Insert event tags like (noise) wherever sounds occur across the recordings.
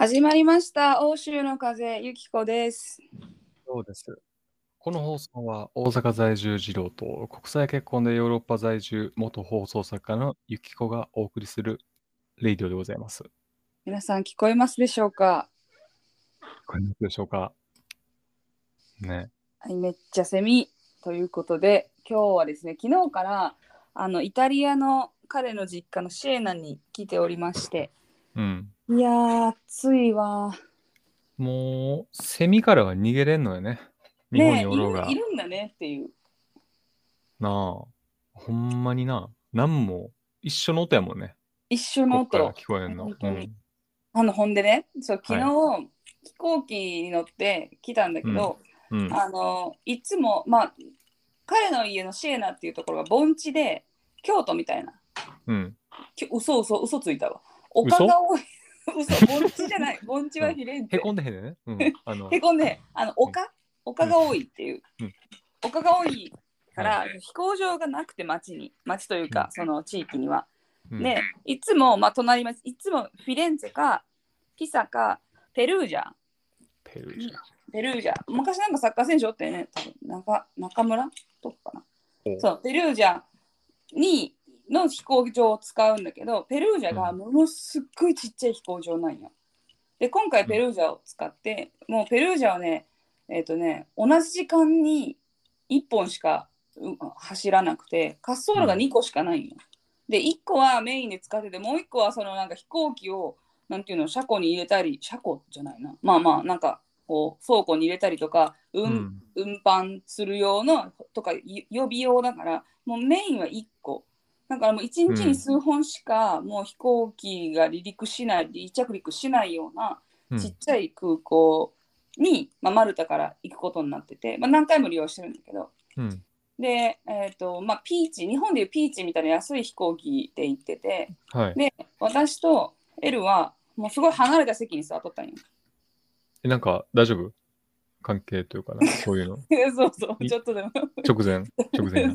始まりました欧州の風ゆきこですそうです。この放送は大阪在住二郎と国際結婚でヨーロッパ在住元放送作家のゆきこがお送りするレイディオでございます。聞皆さん聞こえますでしょうか？こえますでしょうか？ね。はいめっちゃセミということで今日はですね昨日からあのイタリアの彼の実家のシエナに来ておりましてうん。いやー暑いわもう、セミからは逃げれんのよね。日本ねえにおろうが。いるいるんだねっていうなあ。ほんまにな。なんも一緒の音やもんね。一緒のこっから音聞こえんの。本当にうん。あのほんでねそう昨日、飛行機に乗って来たんだけど、うん。あのいつもまあ彼の家のシエナっていうところが盆地で京都みたいなうん。き嘘嘘嘘ついたわ丘が多い嘘 (laughs) 盆地じゃない。盆地はフィレンツェ。へこんでへんでね。うん。あの、へこんであの丘？丘が多いっていう、うん。丘が多いから、は飛行場がなくて町に。町というか、うん。その地域には、うん。でいつもまあ隣町いつもフィレンツェかピサかペルージャペルージャ。ペルージャ昔なんかサッカー選手おってね。多分中中村とかかな。お。そうペルージャにの飛行場を使うんだけどペルージャがものすっごいちっちゃい飛行場なんよ。で今回ペルージャを使って、もうペルージャはねえっ、とね同じ時間に1本しかう走らなくて滑走路が2個しかないんよ、で1個はメインで使っててもう1個はそのなんか飛行機をなんていうの車庫に入れたり車庫じゃないな。まあまあなんかこう倉庫に入れたりとか運,、うん。運搬する用のとかい予備用だからもうメインは1個だからもう1日に数本しかもう飛行機が離陸しない離着陸しないようなうんちっちゃい空港に、まあ、マルタから行くことになってて、まあ、何回も利用してるんだけどうん。で、えーとまあ、ピーチ日本でいうピーチみたいな安い飛行機で行っててはい。で私とエルはもうすごい離れた席に座っとったんよ。え、なんか大丈夫？関係というかな、(laughs) そういうの。そうそういちょっとでも直前、(laughs) 直前や。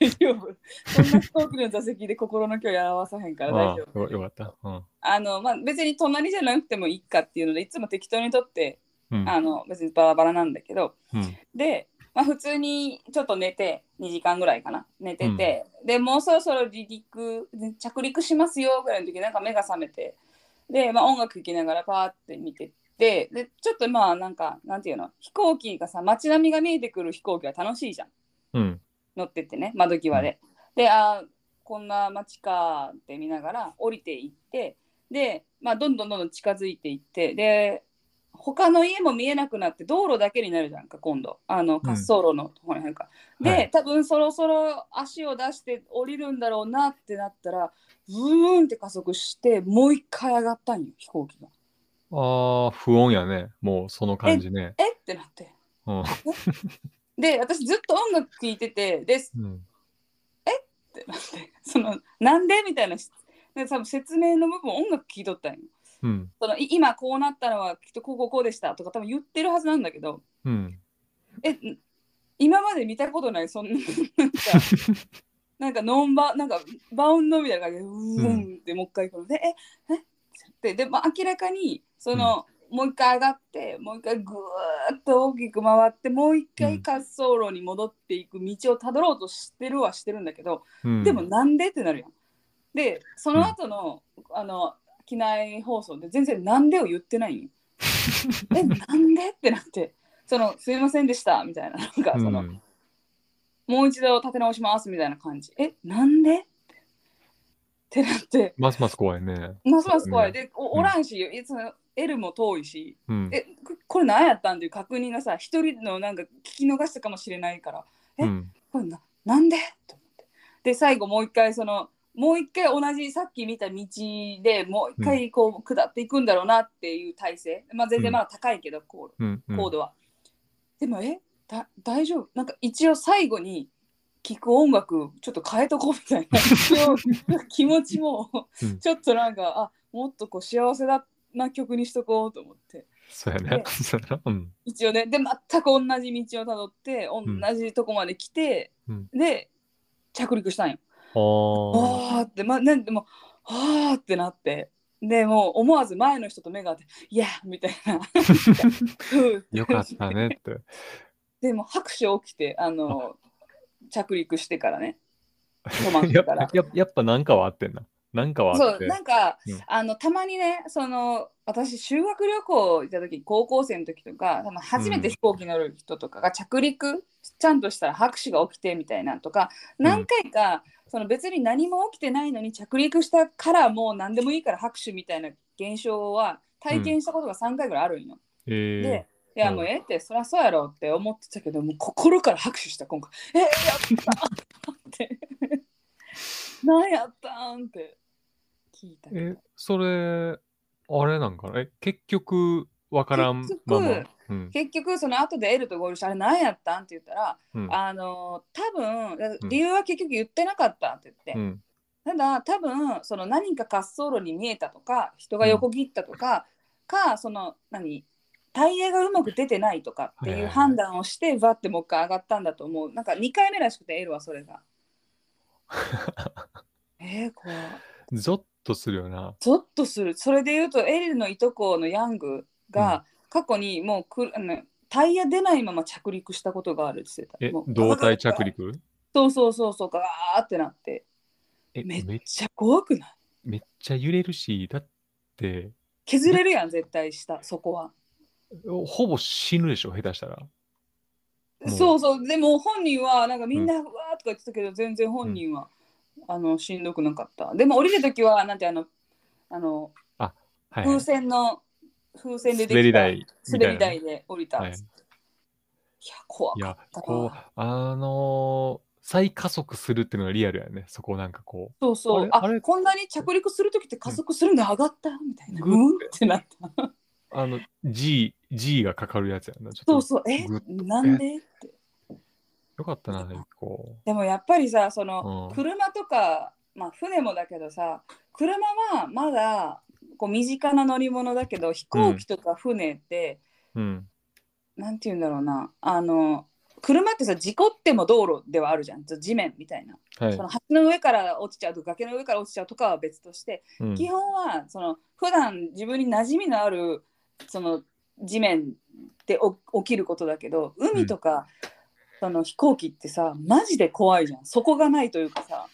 大丈夫。そんな飛行機の座席で心の距離合わさへんから大あ丈夫。よかった。うん。あの、まあ、別に隣じゃなくてもいいかっていうので、いつも適当にとって、うん。あの、別にバラバラなんだけど、うん。で、まあ、普通にちょっと寝て、2時間ぐらいかな、寝てて、でもうそろそろ離陸、着陸しますよぐらいの時、なんか目が覚めて、で、まあ、音楽聴きながらパーって見てて、で、ちょっとまあ、なんか、なんていうの、飛行機がさ、街並みが見えてくる飛行機は楽しいじゃん。うん。乗ってってね窓際で。であーこんな街かって見ながら降りていってで、まあ、どんどんどんどん近づいていってで他の家も見えなくなって道路だけになるじゃんか今度あの滑走路のところに入るか、で、はい多分そろそろ足を出して降りるんだろうなってなったらブーンって加速してもう一回上がったんよ飛行機が。ああ、不穏やね。もうその感じね。えってなってうん。(laughs) で私ずっと音楽聴いててでうん。ってなって (laughs) そのなんで？みたいなしで多分説明の部分音楽聞いとったんようん。そのい今こうなったのはきっとこうこうこうでしたとか多分言ってるはずなんだけどうん。えん今まで見たことないそんな (laughs) なんかノンバなんかバウンドみたいな感じでうーんってもう一回行くのでえ？え？ってで、まあ、明らかにその、もう一回上がってもう一回ぐーっと大きく回ってもう一回うん滑走路に戻っていく道をたどろうとしてるはしてるんだけど、うん。でもなんでってなるやん。で、その後の、あの、機内放送で全然なんでを言ってないんよ。(laughs) え、なんでってなって、その、すいませんでしたみたいな、なんかうん、その、もう一度立て直しますみたいな感じ。え、なんでってなって、ますます怖いね。ますます怖い。ね。で、おおらんし、いつも L も遠いし、うん。え、ここれ何やったんっていう確認がさ、一人のなんか聞き逃したかもしれないから、えうん。これななんで？と思って。で最後もう一回そのもう一回同じさっき見た道でもう一回こう下っていくんだろうなっていう体勢、まあ全然まだ高いけど。うん高度は。でもえだ大丈夫？なんか一応最後に聞く音楽ちょっと変えとこうみたいな気持ちもうんちょっとなんかあもっとこう幸せだな曲にしとこうと思ってそうやねうん。一応ねで全く同じ道をたどって同じとこまで来て、うんで着陸したんよ。ああ。ってまあなんでもあーってなってでもう思わず前の人と目が合って「いや!」みたいな (laughs) よかったねって。でも拍手起きてあの着陸してからね (laughs) 止まっやってからぱややっぱなんかはあってんな。なんかはあそうって。なんか、うんあのたまにねその私修学旅行行った時高校生の時とか多分初めて飛行機乗る人とかが着陸ちゃんとしたら拍手が起きてみたいなとか何回か、その別に何も起きてないのに着陸したからもう何でもいいから拍手みたいな現象は体験したことが3回ぐらいあるんよ。えでいやうんもうええってそりゃそうやろって思ってたけどもう心から拍手した今回「えやった!」って「何やったん?」って聞いたけどー、え、それ、あれなんかな？え、結局、わからん結まま局。うん。結局その後でエルと合流してあれ何やったんって言ったら、うんあの多分うん理由は結局言ってなかったって言って、うん。ただ多分その何か滑走路に見えたとか人が横切ったとか、かその何タイヤがうまく出てないとかってはいう判断をしてバッてもう一回上がったんだと思う。なんか2回目らしくてエルはそれが。(laughs) えー、これゾッとするよな。ゾッとする。それで言うとエルのいとこのヤングが過去にもうくあのタイヤ出ないまま着陸したことがあるって言ってた。え胴体着陸？そうそうそうそうガーってなって。え、めめっちゃ怖くない？めっちゃ揺れるし、だって、削れるやん絶対したそこはほぼ死ぬでしょ、下手したら。そうそう。でも本人はなんかみんなうわーとか言ってたけど、全然本人は、あのしんどくなかった。でも降りるときはなんてあのあのはい、は風い。船の風船でできた滑り台滑り台で降りた。んはい。い、や怖いやかった、こう、あのー再加速するっていうのがリアルやね。そこなんかこそうそう。ああれ？こんなに着陸するときって加速するんで上がった？みたいな。グッうんってなった。う、あの、G、G がかかるやつやな。ちょっとそうそう。え？なんで？って。よかったな、こでもやっぱりさその、うん。車とか、まあ、船もだけどさ車はまだこう身近な乗り物だけど飛行機とか船って、う。うん。なんて言うんだろうな。あの車ってさ事故っても道路ではあるじゃん。地面みたいな、はい。その橋の上から落ちちゃうと崖の上から落ちちゃうとかは別として、うん。基本はその普段自分に馴染みのあるその地面でお起きることだけど海とか、その飛行機ってさマジで怖いじゃん。底がないというかさ。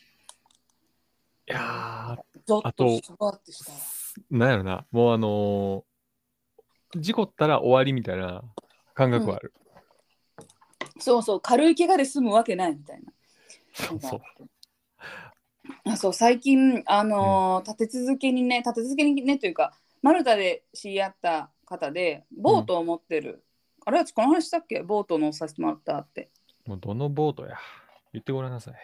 いやゾッあととしばってした。ー、なんやろな、もうあのー事故ったら終わりみたいな感覚はある。そうそう軽い怪我で済むわけないみたいな。そう。そう。あそう最近あのー立て続けにね立て続けにねというかマルタで知り合った方でボートを持ってる、あれはこの話したっけ？ボート乗させてもらったってもうどのボートや？言ってごらんなさい。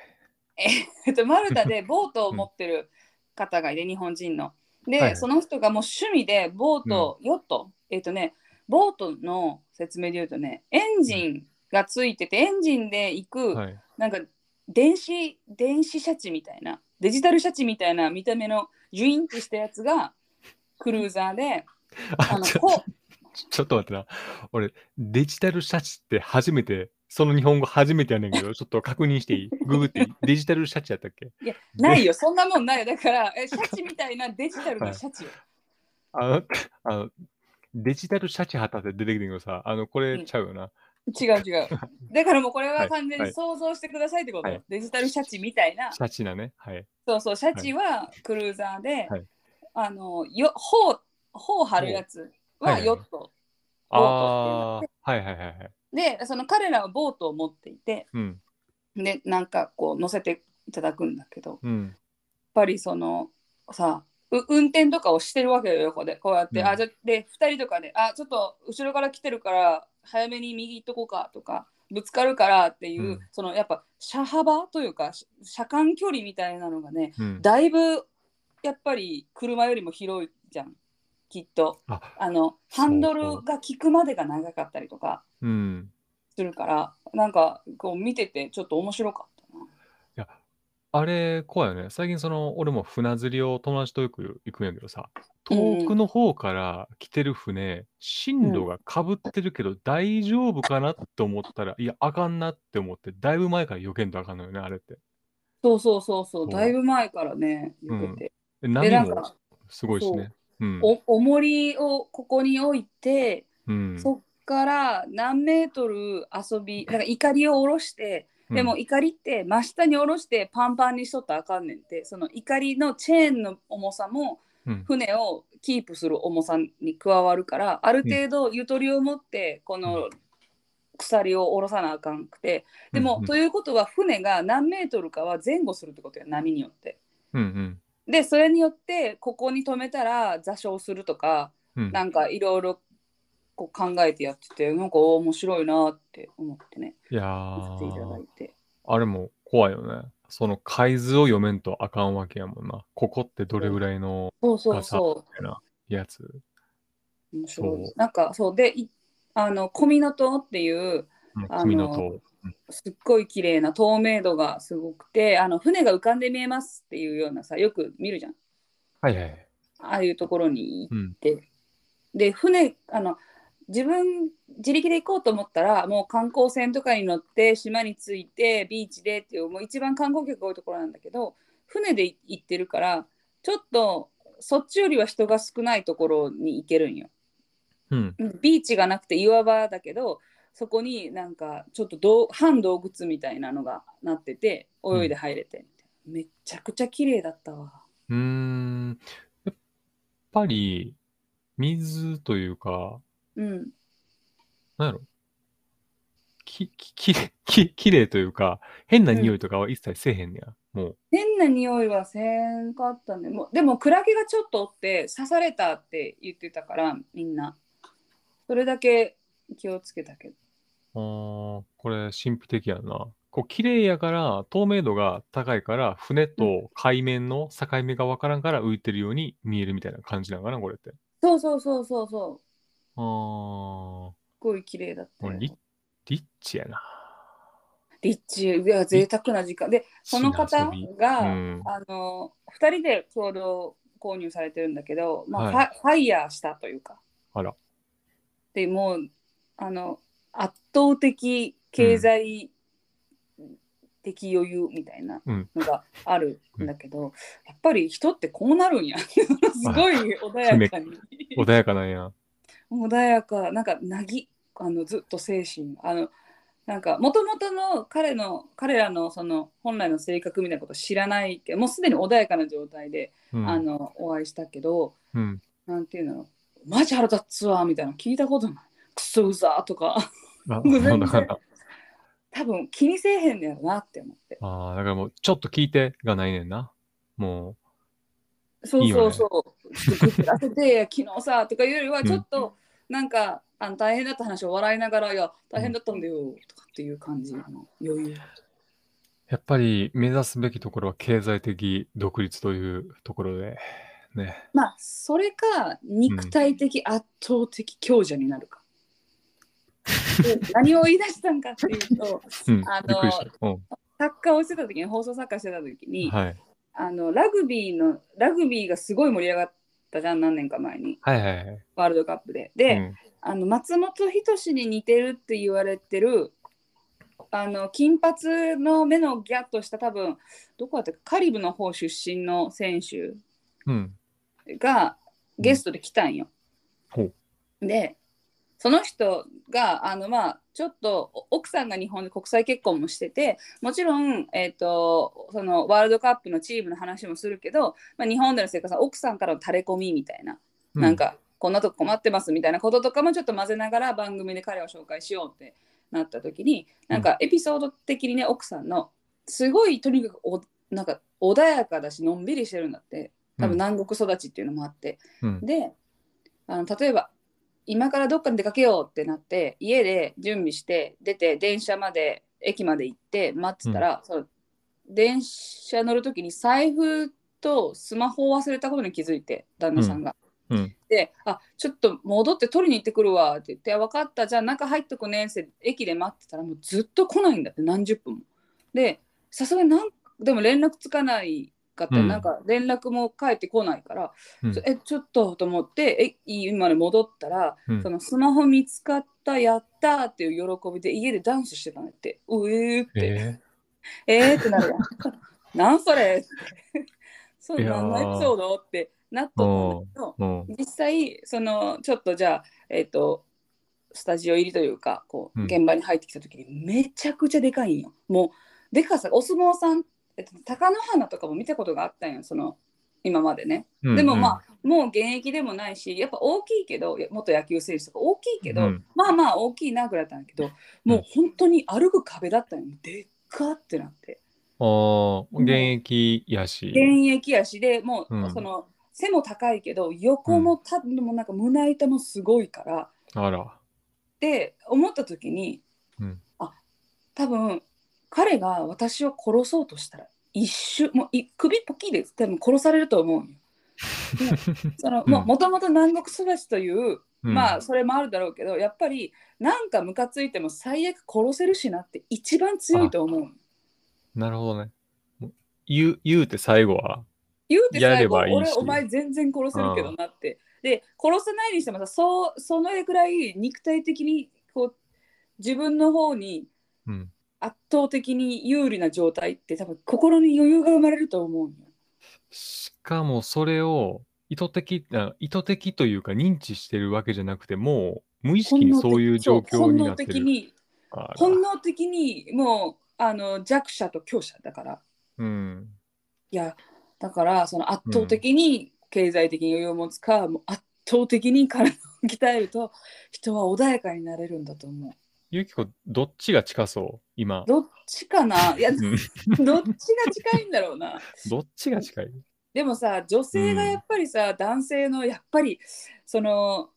(laughs) えっと、マルタで (laughs) ボートを持ってる方がいて、日本人の。で、はいその人がもう趣味でボート、ヨット、えっとね、ボートの説明で言うとね、エンジンがついてて、エンジンで行く、はい。なんか電子、電子シャチみたいな、デジタルシャチみたいな見た目のジュインってしたやつがクルーザーで、ああのちょこう (laughs) ちょっと待ってな。俺、デジタルシャチって初めて、その日本語初めてやねんけど、(laughs) ちょっと確認していい？ググっていい？デジタルシャチやったっけ？いや、ないよ、そんなもんないよ。だから、え (laughs) シャチみたいなデジタルなシャチよ。あの、あの、デジタルシャチ旗って出てきてるけどさ、あの、これちゃうよな。違う違う。だからもうこれははい完全はいに想像してくださいってこと。はいデジタルシャチみたいな。シャチなね。はい。そうそう、シャチはクルーザーで、はいあの、よ頬、頬張るやつはヨット。ああー、はいはいはいはい。で、その彼らはボートを持っていて、うん。で、なんかこう乗せていただくんだけど、やっうん。ぱりその、さ、う運転とかをしてるわけよ、横で。こうやって、うんあ、じゃで、2人とかで、あ、ちょっと後ろから来てるから、早めに右行っとこうかとか、ぶつかるからっていう、うんそのやっぱ車幅というか、し車間距離みたいなのがね、うん。だいぶやっぱり車よりも広いじゃん、きっと。あ、あの、ハンドルが効くまでが長かったりとかうん。するから、なんかこう見ててちょっと面白かったな。いや、あれ、怖いよね。最近、その、俺も船釣りを友達とよく行くんやけどさ、遠くの方から来てる船、進路がかぶってるけど、大丈夫かなって思ったら、いや、あかんなって思って、だいぶ前から避けんとあかんのよね、あれって。そうそうそうそう、だいぶ前からね、言って波もなんか、すごいしね。うん。お重りをここに置いて、うん。そっから何メートル遊びだから怒りを下ろしてでも怒りって真下に下ろしてパンパンにしとったらあかんねんってその怒りのチェーンの重さもうん、船をキープする重さに加わるからある程度ゆとりを持ってこの鎖を下ろさなあかんくてでも、ということは船が何メートルかは前後するってことや波によって。うんうんでそれによってここに止めたら座礁するとかうん。なんかいろいろこう考えてやっててなんかお面白いなって思ってねいやていただーいて。あれも怖いよね。その海図を読めんとあかんわけやもんな。ここってどれぐらいのそうそうそみたいなやつ。う面白いそうなんかそうでいあの小湊っていううんあの君の塔。すっごい綺麗な透明度がすごくてあの船が浮かんで見えますっていうようなさよく見るじゃんはいはい。ああいうところに行うん。って、で船あの自分自力で行こうと思ったらもう観光船とかに乗って島に着いてビーチでっていうもう一番観光客が多いところなんだけど船で行ってるからちょっとそっちよりは人が少ないところに行けるんよ。うん。ビーチがなくて岩場だけどそこになんかちょっとどう半洞窟みたいなのがなってて泳いで入れて、めっちゃくちゃ綺麗だったわ。うーん。やっぱり、水というか、うん、なんやろ。き、き、きき、きれいというか、変な匂いとかは一切せえへんねや。もう。変な匂いはせんかったね。もうでもクラゲがちょっとおって刺されたって言ってたからみんな。それだけ気をつけたけど。あーこれ神秘的やな。こう、綺麗やから、透明度が高いから、船と海面の境目がわからんから浮いてるように見えるみたいな感じなのかな、これって。そうそうそうそうそう。あー、もすごい綺麗だったよ。うリリッチやな。リッチ、いや、贅沢な時間。で、その方品遊びが、うん。あの、2人で共同購入されてるんだけど、まあはいファファイヤーしたというか。あら。でもう、あの、圧倒的経済的余裕みたいなうん。のがあるんだけど、やっぱり人ってこうなるんや。(laughs) すごい穏やかに。(laughs) 穏やかなんや。穏やか、なんか、なぎ、あの、ずっと精神。あの、なんか、もともとの彼の、彼らのその本来の性格みたいなこと知らないけど、もうすでに穏やかな状態で、うん。あの、お会いしたけど、うん。なんていうの、マジ腹立つわ、みたいなの聞いたことない。クソうざーとか、あ、全然だから、多分気にせえへんねやろなって思って。あーだからもう、ちょっと聞いてがないねんな。もそうそうそう。ちょっとグッらせて、昨日さ、とかいうよりは、ちょっと、なんか、あの大変だった話を笑いながら、いや、大変だったんだよ、とかっていう感じの余裕。う、やっぱり目指すべきところは経済的独立というところで、ね。まあ、それか、肉体的圧倒的強者になるか。で (laughs) 何を言い出したんかっていうと、うん。あのびっくりした。うん。サッカーをしてた時に、放送サッカーしてた時に、はい。あのラグビーの、ラグビーがすごい盛り上がったじゃん、何年か前に、はいはいはい。ワールドカップで。で、うんあの松本人志に似てるって言われてるあの金髪の目のギャッとした多分どこだったかカリブの方出身の選手うん。がゲストで来たんよ。ほう。でその人があのまあちょっとお奥さんが日本で国際結婚もしててもちろん、えー、とそのワールドカップのチームの話もするけど、まあ、日本での生活は奥さんからの垂れ込みみたいなうなん、かこんなとこ困ってますみたいなこととかもちょっと混ぜながら番組で彼を紹介しようってなった時になんかエピソード的にね奥さんのすごいとにかくおなんか穏やかだしのんびりしてるんだって。多分南国育ちっていうのもあって、うん。であの例えば今からどっかに出かけようってなって家で準備して出て電車まで駅まで行って待ってたら、その電車乗る時に財布とスマホを忘れたことに気づいて旦那さんが。うん。で、あちょっと戻って取りに行ってくるわって言って、あ分かった、じゃあ中入っとくねって駅で待ってたら、もうずっと来ないんだって、何十分も。で、さすがになんでも連絡つかないかっうん。なんか連絡も返ってこないから、うん。ちょえ、ちょっとと思って、え、今まで戻ったら、うん。そのスマホ見つかった、やったーっていう喜びで家でダンスしてたんだって、うえーって、え (laughs) えーってなるやん。(laughs) なんそれ。(laughs) そう何のエピソードってなったんだけどうん。実際そのちょっとじゃあえっ、とスタジオ入りというかこううん。現場に入ってきた時にめちゃくちゃでかいんよ。もうでかさお相撲さん、えっと、貴乃花とかも見たことがあったんよその今までね。でもまあ、もう現役でもないしやっぱ大きいけど元野球選手とか大きいけど、うんまあまあ大きいなぐらいだったんだけどもう本当に歩く壁だったのよでっかってなってああ、現役やし。現役やしでもう、うんその背も高いけど横もた、もなんか胸板もすごいからあら。って思った時にうん。多分彼が私を殺そうとしたら一瞬もうい首ポキで多分殺されると思うよ。(laughs) そのうんももともと南国育ちという、うんまあそれもあるだろうけどやっぱりなんかムカついても最悪殺せるしなって一番強いと思う。なるほどね。言う、言うて最後は。言うてや最後ればいいし俺お前全然殺せるけどなって。で殺さないにしてもさそうそのぐらい肉体的にこう自分の方にうん。圧倒的に有利な状態って多分心に余裕が生まれると思う。しかもそれを意図的、あ意図的というか認知してるわけじゃなくて、もう無意識にそういう状況になってる。本能的に本能的にもうあの弱者と強者だからうん。いやだからその圧倒的に経済的に余裕を持つか、もう圧倒的に体を鍛えると人は穏やかになれるんだと思う。ゆきこ、どっちが近そう？今。どっちかな？(laughs) いやうんどっちが近いんだろうな。(laughs) どっちが近い？でもさ女性がやっぱりさ、男性のやっぱりその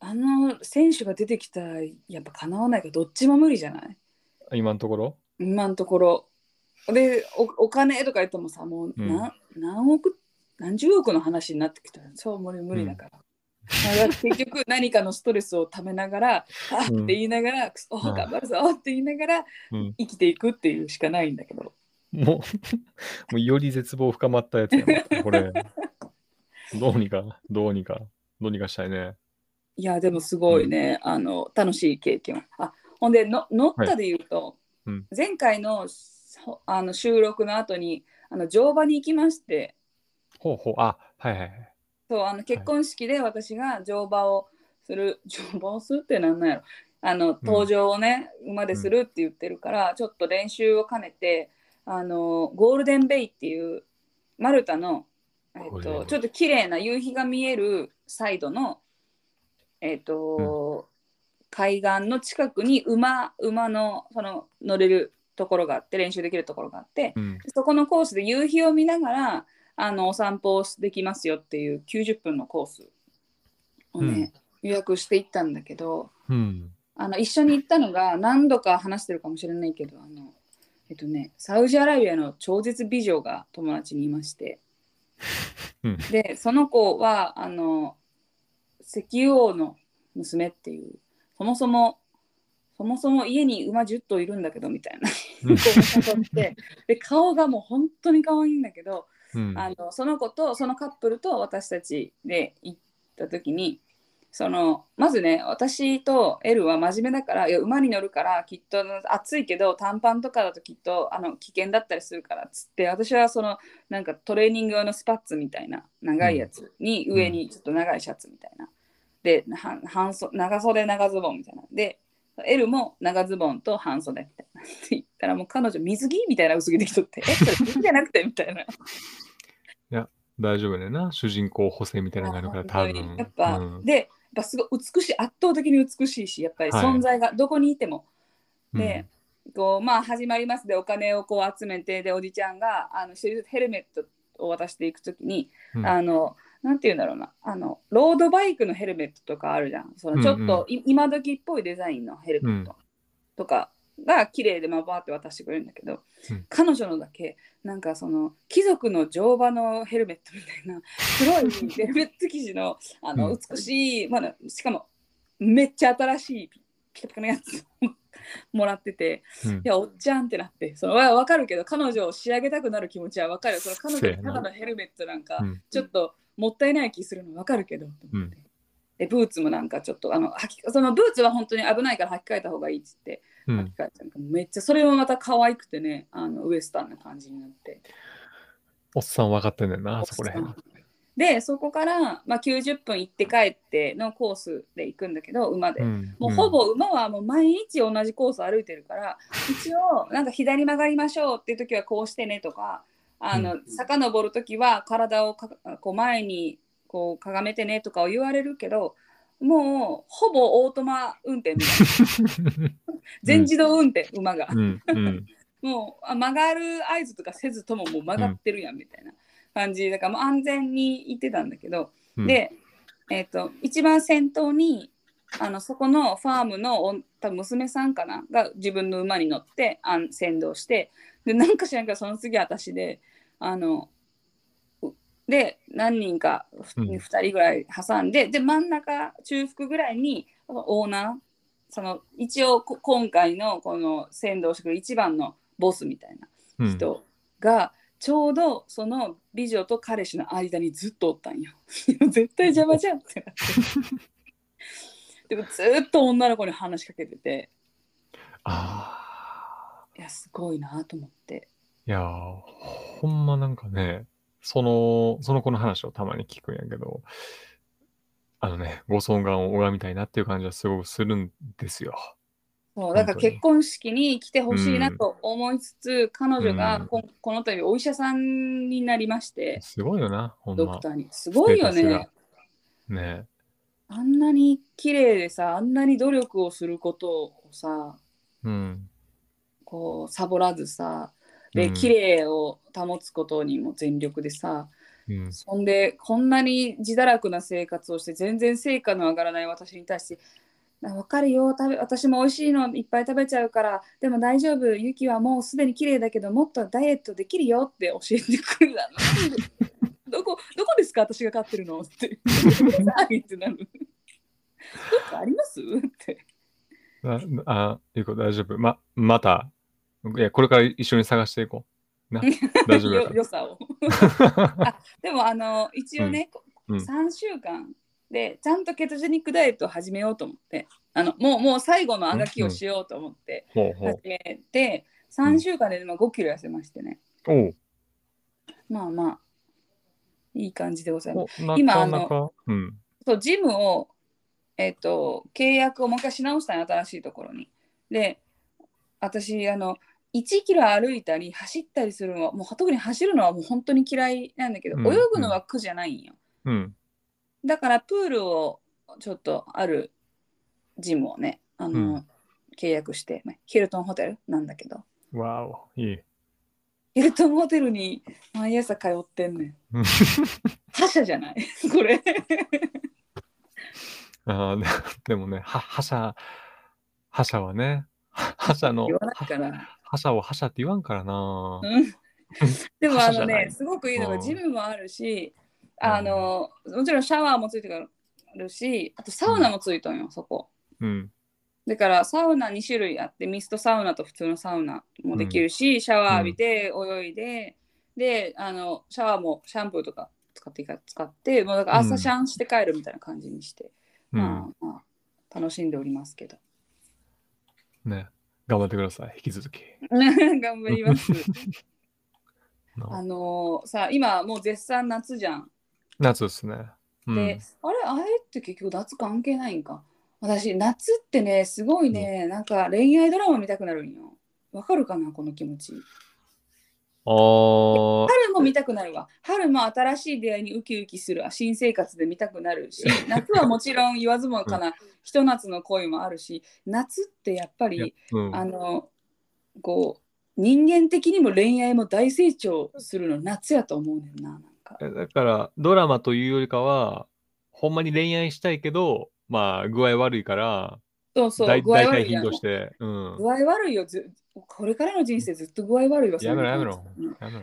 あの選手が出てきたらやっぱかなわないからどっちも無理じゃない？今のところ？今のところ。でおお金とか言ってもさもう、うんな何億何十億の話になってきたらそう無理無理だから。結局何かのストレスをためながら、あうんって言いながら、くそ頑張るぞって言いながらうん。生きていくっていうしかないんだけど。もう、(laughs) もうより絶望深まったやつやな。これ。どうにか、どうにか、どうにかしたいね。いやでもすごいね、あの楽しい経験あほんでの乗ったで言うと、うん前回のそあの収録の後にあの乗馬に行きましてほうほう、あ、はいはいはい。そうあの結婚式で私が乗馬をする、(laughs) 乗馬をするってなんなんやろ。あの登場をね、馬でするって言ってるから、ちょっと練習を兼ねてあのゴールデンベイっていうマルタの、えっと、ちょっと綺麗な夕日が見えるサイドの、えっと海岸の近くに馬馬のその乗れるところがあって練習できるところがあって、うん。そこのコースで夕日を見ながらあのお散歩をできますよっていう90分のコースをね、予約していったんだけどうん。あの一緒に行ったのが何度か話してるかもしれないけどあの、えっとね、サウジアラビアの超絶美女が友達にいまして。うん。でその子はあの石油王の娘っていうそもそもそもそも家に馬10頭いるんだけどみたいな。で顔がもう本当に可愛いんだけど、うん。あのその子とそのカップルと私たちで行った時にそのまずね私とエルは真面目だからいや馬に乗るからきっと暑いけど短パンとかだときっとあの危険だったりするからっつって私はそのなんかトレーニング用のスパッツみたいな長いやつに上にちょっと長いシャツみたいな。では半袖長袖長ズボンみたいな。でエルも長ズボンと半袖みたいな。って言ったらもう彼女水着みたいな薄着できとって、(laughs) え、それ水着じゃなくてみたいな。大丈夫だよな。主人公補正みたいなのがあるから、多分。やっぱ、うんで、やっぱすごい美しい、圧倒的に美しいし、やっぱりはい存在がどこにいても。で、こうまあ始まりますでお金をこう集めてでおじちゃんがあの一人ずつヘルメットを渡していくときに、うんあのなんて言うんだろうな。あのロードバイクのヘルメットとかあるじゃん。そのちょっと、い今時っぽいデザインのヘルメットとかが綺麗でまあバーって渡してくれるんだけど、うん。彼女のだけなんかその貴族の乗馬のヘルメットみたいな (laughs) 黒いベルベット生地のあのうん。美しい、まだしかもめっちゃ新しいピピカピカのやつをもらっててうん。いやおっちゃんってなってそのわわかるけど彼女を仕上げたくなる気持ちはわかる。その彼女にただのヘルメットなんかうん。ちょっともったいない気するのわかるけどと思って、でブーツもなんかちょっとあの履きそのブーツは本当に危ないから履き替えた方がいいっつってうん。履き替えたなんかめっちゃそれもまた可愛くてねあのウエスタンな感じになって。おっさん分かってんねんな、そこら辺。でそこから、まあ、90分行って帰ってのコースで行くんだけど馬で、うん。もうほぼ馬はもう毎日同じコース歩いてるから一応なんか左曲がりましょうっていう時はこうしてねとかあの、遡る時は体をかこう前にこうかがめてねとかを言われるけどもうほぼオートマ運転みたいな。(laughs) 全自動運転、馬が。うん。うん。もうあ曲がる合図とかせずとももう曲がってるやんみたいな感じ。だからもう安全に行ってたんだけど、うん。で、えっと一番先頭にあのそこのファームのお多分娘さんかな？が自分の馬に乗ってあん先導してでなんか知らんけどその次私であのうで何人かふうん2人ぐらい挟んで、で真ん中中腹ぐらいにオーナーその一応こ今回のこの先導してくる一番のボスみたいなうん人がちょうどその美女と彼氏の間にずっとおったんよ。(laughs) 絶対邪魔じゃんってなって。(laughs) でもずっと女の子に話しかけててあいやすごいなと思って。ーいやーほんまなんかねそのその子の話をたまに聞くんやけどあのねご尊厳を拝みたいなっていう感じはすごくするんですよ。そうだから結婚式に来てほしいなと思いつつ、彼女がうんここの度お医者さんになりまして、すごいよなほんまドク。ターに。すごいよねス。ねあんなに綺麗でさあんなに努力をすることをさうん。こうサボらずさでうん。綺麗を保つことにも全力でさ、うん。そんでこんなに自堕落な生活をして全然成果の上がらない私に対して「あ分かるよ食べ私も美味しいのいっぱい食べちゃうからでも大丈夫ユキはもうすでに綺麗だけどもっとダイエットできるよ」って教えてくるな (laughs) どこどこですか私が飼ってるのって。(laughs) (laughs) ってなる。どっかあります？ってあ、あゆうこ大丈夫。ま、また、いや、これから一緒に探していこう。な、(laughs) 大丈夫やよか良さを (laughs) あでもあの一応ね、うん3週間でちゃんとケトジェニックダイエットを始めようと思ってあのもうもう最後のあがきをしようと思ってら。ほうほ始めて、3週間で今5キロ痩せましてねう。おうまあまあいい感じでございますおな今かなか。うん。そうジムをえっ、と契約をもう一回し直したんよ新しいところに。で私あの1キロ歩いたり走ったりするのはもう特に走るのはもう本当に嫌いなんだけど、うん泳ぐのは苦じゃないんよ。うん。だからプールをちょっとあるジムをねあの、うん。契約してまあヒルトンホテルなんだけど。わお、いい。ヒルトンホテルに毎朝通ってんねん。(laughs) 覇者じゃない？これあーで (laughs) でもね、は覇者、覇者はね、は (laughs) 覇者の言、わないから覇者を覇者って言わんからな。うん。(laughs) でもあのねすごくいいのがうん。ジムもあるし、あのもちろんシャワーもついてるしあとサウナもついとんよ、そこ。うん。だからサウナ2種類あってミストサウナと普通のサウナもできるし、シャワー浴びて泳いで、であのシャワーもシャンプーとか使って使ってもうだから朝シャンして帰るみたいな感じにして、うん。まあまあ楽しんでおりますけど。ね。頑張ってください。引き続き。(laughs) 頑張ります。(laughs) な。あのーさ今もう絶賛夏じゃん。夏ですね。うん。で、あれあれって結局夏関係ないんか。私夏ってねすごいね、なんか恋愛ドラマ見たくなるんよ。わかるかなこの気持ちあー。春も見たくなるわ。春も新しい出会いにウキウキする。新生活で見たくなるし。(laughs) 夏はもちろん言わずもかな、ひと夏の恋もあるし。夏ってやっぱりうん。あのこう人間的にも恋愛も大成長するの夏やと思うねんななんか。えだから、ドラマというよりかは、ほんまに恋愛したいけど、まあ、具合悪いから、そうそう大具合悪いやん頻度して、うん。具合悪いよずこれからの人生ずっと具合悪いわやめろやめろ。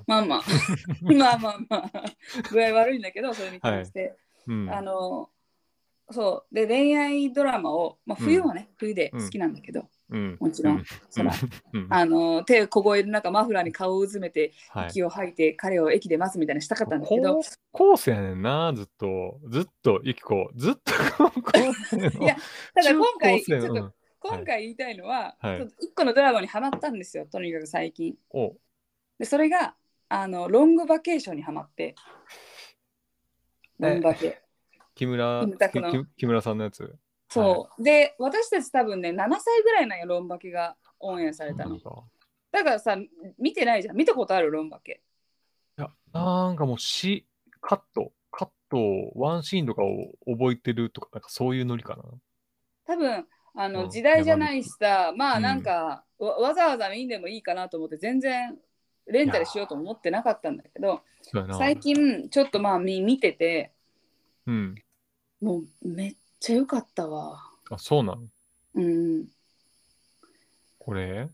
まあまあまあ。(laughs) まあまあ。具合悪いんだけどそれに関して、うん。あのそう。で恋愛ドラマを、まあ、冬はね、冬で好きなんだけど、うん、もちろんうそらうん。あの手を凍える中マフラーに顔をうずめてはい。息を吐いて彼を駅で待つみたいなのしたかったんだけど、こうコースやねんな、ずっと。ずっと、ゆきこ、ずっとコースやのいやただ今回ちょっとうん今回言いたいのは、はい一個のドラマにハマったんですよとにかく最近おでそれがあのロングバケーションにハマってロンバケ。木村木村さんのやつ。そう。で、私たち多分ね、7歳ぐらいなんよ、ロンバケがオンエアされたの。いだからさ、見てないじゃん。見たことあるロンバケ。や、なんかもうし、カット、カット、ワンシーンとかを覚えてるとか、なんかそういうノリかな。多分あの、うん時代じゃないしさ、まあうんなんか、わわざわざ見んでもいいかなと思って、全然レンタルしようと思ってなかったんだけど。最近ちょっとまあ見見てて、うん。もうめっちゃ良かったわ。あ、そうなのうん。これ？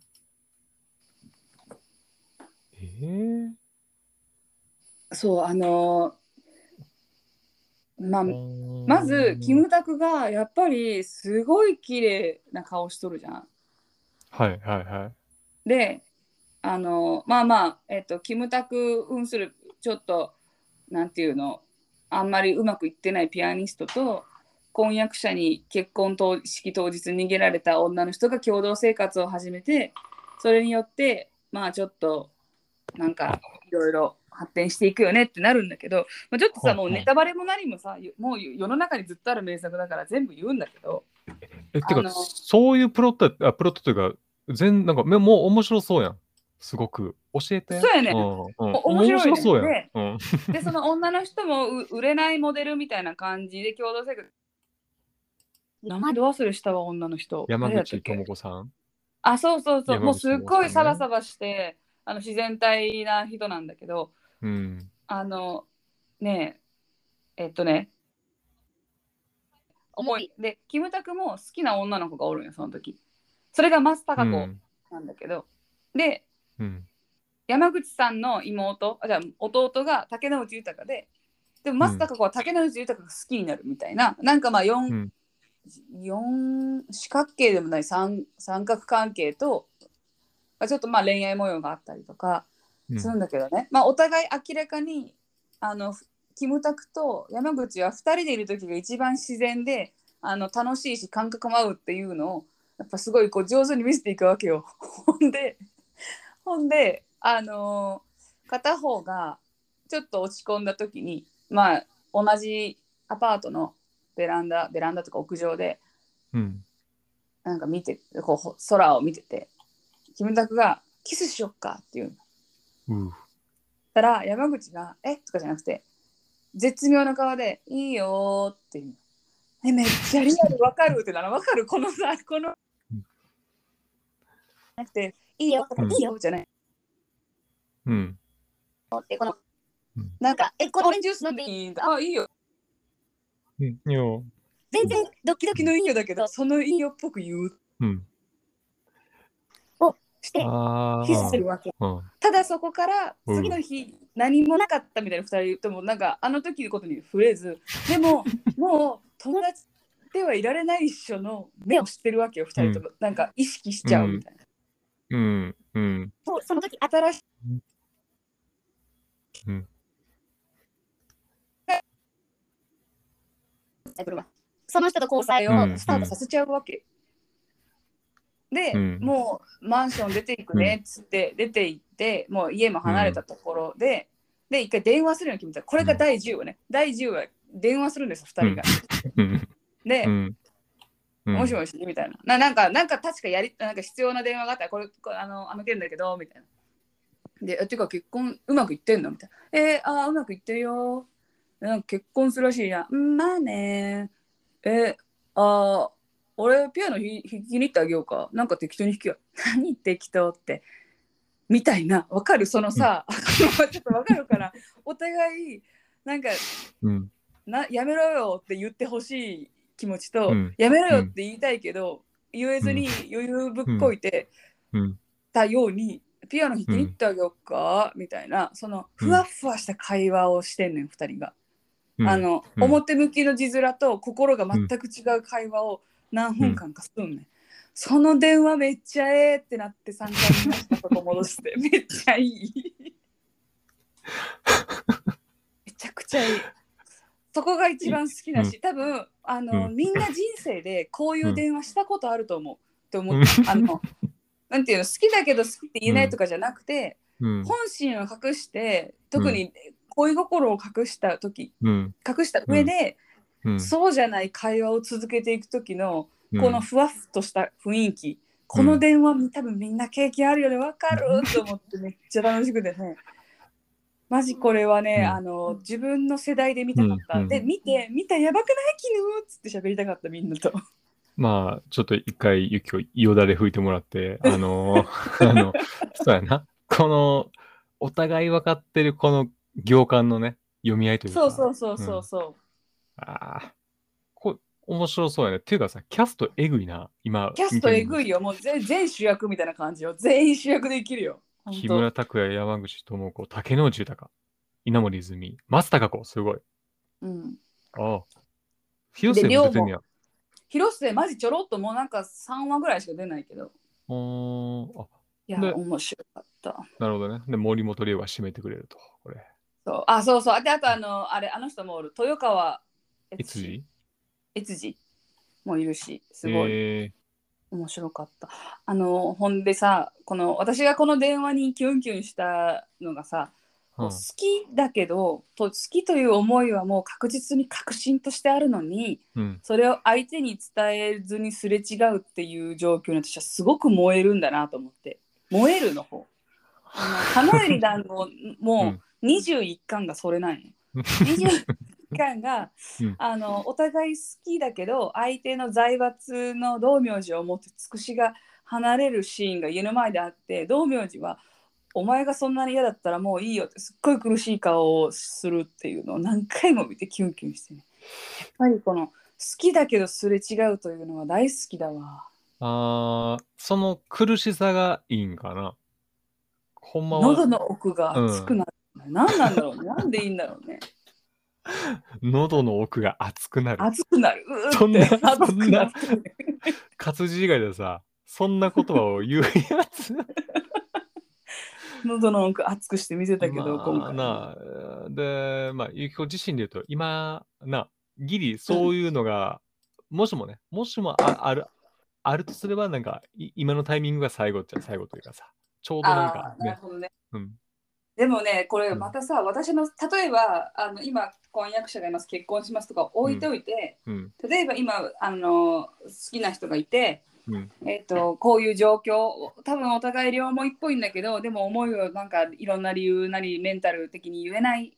えー、そう、あのまあ、ままず、キムタクがやっぱりすごい綺麗な顔しとるじゃん。はいはいはい。で、あのまあまあ、えっと、キムタク扮するちょっと、なんていうの、あんまりうまくいってないピアニストと、婚約者に結婚当式当日逃げられた女の人が共同生活を始めて、それによって、まあちょっと、なんか、いろいろ発展していくよねってなるんだけど、まあ、ちょっとさ、はいもうネタバレも何もさ、もう世の中にずっとある名作だから全部言うんだけど、え、てかそういうプロットや、あプロットというか、全なんか、めもう面白そうやん。すごく。教えて。そうやねうん面白いそうやん。でうん。で、その女の人もう売れないモデルみたいな感じで共同生活。名前ど忘れしたわ、女の人。山口智子さん？あ、そうそうそう。もうすっごいサバサバして、あの自然体な人なんだけど、うん。あの、ねえ、えっとね、思い。で、キムタクも好きな女の子がおるんよ、その時。それが松たか子うん。なんだけど、で、うん。山口さんの妹、あじゃあ弟が竹野内豊で、でも松たか子は竹野内豊が好きになるみたいな、なんかまあ4、うん四四角形でもない三三角関係と、まあちょっとまあ恋愛模様があったりとかうんするんだけどね、まあお互い明らかにあのキムタクと山口は2人でいる時が一番自然であの楽しいし感覚も合うっていうのをやっぱすごいこう上手に見せていくわけよ。(laughs) ほんでほんであのー片方がちょっと落ち込んだ時にまあ同じアパートのベランダベランダとか屋上でうん。なんか見てこうほ空を見ててキムタクが「キスしよっか」っていうたら山口が「え？とかじゃなくて絶妙な顔で「いいよ」っていう。えめっちゃリアルわかる？ってなのわかる？このさこの。うんなくて「いいよ」とか「うんいいよ」じゃない。うん。でこのうん。なんか「えこのオレンジジュース飲んでいい?」あいいよ。うん。いいよ。全然ドキドキのいいよだけどそのいいよっぽく言う。うん。してあキスすあ。るわけ。うん。ただそこからうん。次の日何もなかったみたいな2人言ってもなんかあの時のことに触れずでも (laughs) もう友達ではいられないっしょの目を知ってるわけよ2人とも、なんか意識しちゃうみたいな、うん。うん。そうその時新しい。うん。その人と交際うん。をスタートさせちゃうわけ、で、うんもうマンション出ていくねっつって出て行ってもう家も離れたところで、で一回電話するの決めたこれが第10話ね、第10話電話するんです2人が、うん。で、うん。もしもしみたいな。ななんか、なんか確かやり、なんか必要な電話があったら、これ、これあの、あの件だけど、みたいな。で、えてか結婚うまくいってんの？みたいな。えー、あーうまくいってるよ。なんか結婚するらしいやん。うん、まあねえー、あー俺ピアノ弾弾きに行ってあげようか。なんか適当に弾くよ。(laughs) 何適当って。みたいな。わかる？そのさ、ちょっとわかるから、お互い、なんか、うん。なやめろよって言ってほしい気持ちと、うんやめろよって言いたいけど、言えずに余裕ぶっこいてうん。たように、ピアノ弾きに行ってあげようか、みたいなそのうんふわっふわした会話をしてんねん2人が、うん。あの、うん表向きの字面と心が全く違う会話を何分間かすんねん、その電話めっちゃええってなって3回目したとこ戻して (laughs) めっちゃいい。めちゃくちゃいい。そこが一番好きだし、多分あの、うん。みんな人生でこういう電話したことあると思う。って思っうん。た、あのなんていうの好きだけど好きって言えないとかじゃなくて、うん。本心を隠して特に恋心を隠した時うん。隠した上で、うん。そうじゃない会話を続けていく時のうん。このふわっとした雰囲気、この電話多分みんな経験あるよねわかると思ってめっちゃ楽しくてね。マジこれはね、うん。あの自分の世代で見たかった、うんで見て見たやばくない？絹っつって喋りたかったみんなと。まあ、ちょっと一回雪をよだれ吹いてもらって、あのー (laughs) あの、そうやな。この、お互い分かってるこの行間のね、読み合いというか。そうそうそうそうそう、ああ。これ、面白そうやね。っていうかさ、キャストえぐいな、今。キャストえぐい。いよもう全全主役みたいな感じよ全員主役で生きるよ (laughs) 木村拓哉、山口智子、竹野内豊、稲森泉、松たか子、すごい。うんああ。広瀬も出てんねや。広瀬マジちょろっともうなんか3話ぐらいしか出ないけどうーん。あ、いやで面白かったなるほどね。で、森本龍が締めてくれると。これ。そうあそうそうであとあのあれあの人もおる豊川いつじ悦司もいるしすごい。え面白かった、あのほんでさこの私がこの電話にキュンキュンしたのがさ、ーうん。好きだけどと好きという思いはもう確実に確信としてあるのにうん。それを相手に伝えずにすれ違うっていう状況に私はすごく燃えるんだなと思って。燃えるの方。(laughs) あの花より団子もう21巻がそれなんよ。(laughs) 21巻が、うん。あのお互い好きだけど相手の財閥の道明寺を持ってつくしが離れるシーンが家の前であって道明寺は「お前がそんなに嫌だったらもういいよ」ってすっごい苦しい顔をするっていうのを何回も見てキュンキュンしてね。やっぱりこの好きだけどすれ違うというのは大好きだわ。あーその苦しさがいいんかな。ほんまは。喉の奥が熱くなる、何なんだろうね。なんでいいんだろうね喉の奥が熱くなる。熱くなる。うーって。そんな熱くなる。活字以外でさ、そんな言葉を言うやつ。喉の奥熱くして見せたけど、まあ今回なあで、まあ、ゆきこ自身で言うと、今、な、ギリそういうのが、もしもね、もしもあある、あるとすれば、なんか、い今のタイミングが最後っちゃ最後というかさ、ちょうどなんあかなるほどね。うん、でもねこれうん。またさ、私の例えばあの今婚約者がいます。結婚しますとか置いておいて、うん、例えば今あの好きな人がいて、うん、えっとこういう状況多分お互い両思いっぽいんだけどでも思いをなんかいろんな理由なりメンタル的に言えない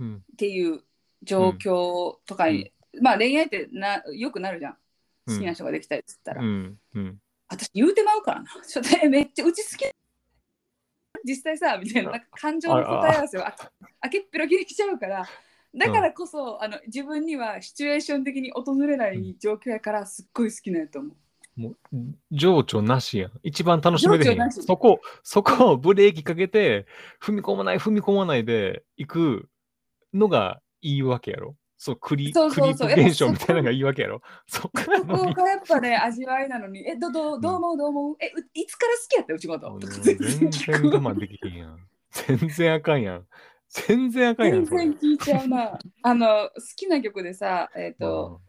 うん、っていう状況とかに、まあ恋愛ってなよくなるじゃん。好きな人ができたりっつったら、うん、うん。私言うてまうからな。ちょっとえめっちゃうち好き実際さみたいななんか感情の答え合わせをああけっぴろげにしちゃうからだからこそ、あの自分にはシチュエーション的に訪れない状況やからすっごい好きなんやと思う。もう情緒なしやん。一番楽しめれへんやん。情緒なしそこ、そこをブレーキかけて、踏み込まない、踏み込まないで行くのがいいわけやろ。そう、クリそうそうそう。クリープ現象みたいなのがいいわけやろ。そこやそこがやっぱね味わいなのに。えどどどう思う？どう思う？えういつから好きやった？うちこと全然我慢できへんやん。全然あかんやん。全然あかんやん。全然聞いちゃうな。(laughs) あの好きな曲でさえっ、と、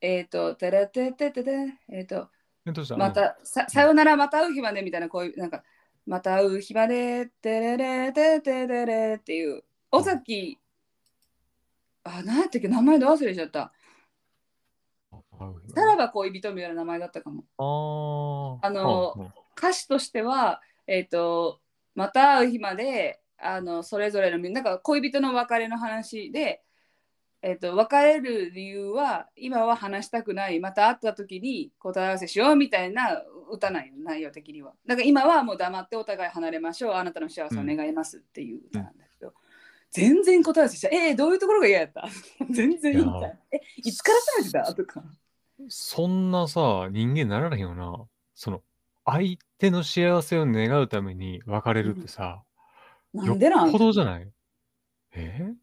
えっ、とてれててててえっ、とうん、どうした？ま、たささよならまた会う日までみたいなこういうなんかまた会う日までてれれてててれっていう尾崎あ何やったっけ名前で忘れちゃった。さらば恋人みたいな名前だったかも。あのうんうん歌詞としてはえっ、とまた会う日まであのそれぞれのなんか恋人の別れの話でえっと別れる理由は今は話したくないまた会った時に答え合わせしようみたいな歌なんよ内容的には。だから今はもう黙ってお互い離れましょうあなたの幸せを願いますっていう歌。なん全然答え合わせしたえー、どういうところが嫌やった？(laughs) 全然いいんだえいつからされてた？とか。そんなさ、人間なられへんよな。その、相手の幸せを願うために別れるってさ、なんでなん？よっぽどじゃない？え？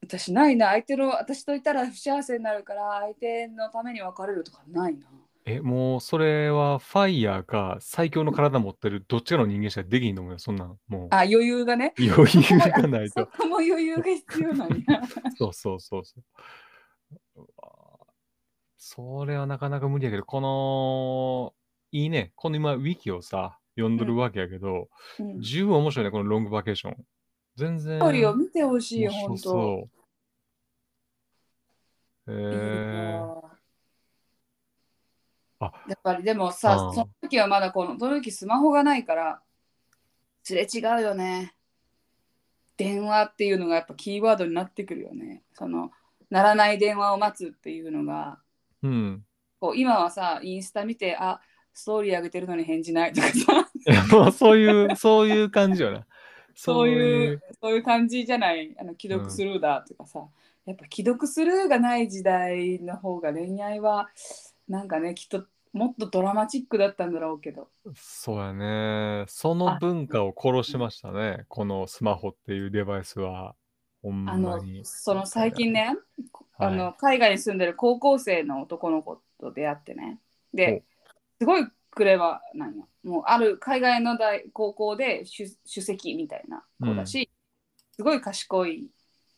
私ないな。相手の私といたら不幸せになるから相手のために別れるとかないなえ、もうそれはファイヤーか最強の体持ってるどっちかの人間しかできんと思うよ、そんなん。もうあ余裕がね (laughs) 余裕がないそと。こも余裕が必要なんやそうそうそうそう。うわそれはなかなか無理やけど、この、いいね。この今、ウィキをさ、読んどるわけやけど、うん十分面白いね、このロングバケーション。全然。ストーリーを見てほしい、面白本当。そう。へいいえなあやっぱりでもさ、うんその時はまだこの、その時スマホがないから、すれ違うよね。電話っていうのがやっぱキーワードになってくるよね。その、鳴らない電話を待つっていうのが、うん。こう今はさ、インスタ見て、あストーリー上げてるのに返事ないとかさ、(laughs) そういう、そういう感じよな。そういう、そういう感じじゃない、あの既読スルーだとかさ、やっぱ既読スルーがない時代の方が恋愛は、なんかね、きっともっとドラマチックだったんだろうけど。そうやね。その文化を殺しましたね。このスマホっていうデバイスは。ほんまあのに。その最近ね、はいあの海外に住んでる高校生の男の子と出会ってねで、すごいクレバーなんよ。もうある海外の大高校で首首席みたいな子だし、すごい賢い。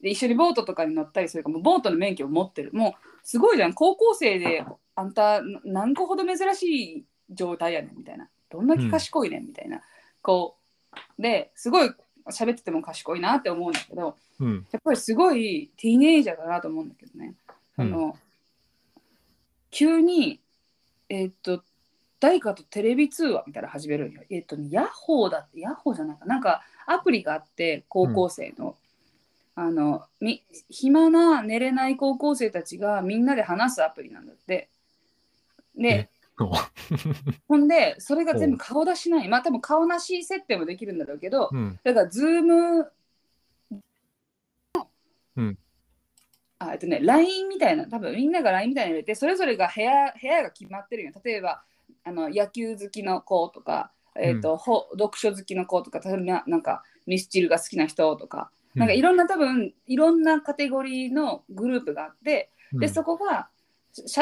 で一緒にボートとかに乗ったりするからもうボートの免許を持ってる。もうすごいじゃん。高校生であんたな何個ほど珍しい状態やねんみたいな。どんだけ賢いねんみたいな。こうですごい喋ってても賢いなって思うんだけど、うん。やっぱりすごいティーネイジャーだなと思うんだけどね。あの、急に、えーっと、誰かとテレビ通話みたいなの始めるんよ。えーっとね、ヤッホーだって、ヤッホーじゃないか。なんかアプリがあって、高校生の。あのみ暇な寝れない高校生たちがみんなで話すアプリなんだって。で、(laughs) ほんで、それが全部顔出しない。まあ多分顔なし設定もできるんだろうけど、うん。だから、 Zoom、うんあえっとね、LINE みたいな、多分みんなが LINE みたいなの入れて、それぞれが部屋部屋が決まってるよ。例えば、あの野球好きの子とか、えっとほ読書好きの子とか、例えばななんかミスチルが好きな人とか、なんかいろんな多分、いろんなカテゴリーのグループがあって、で、そこが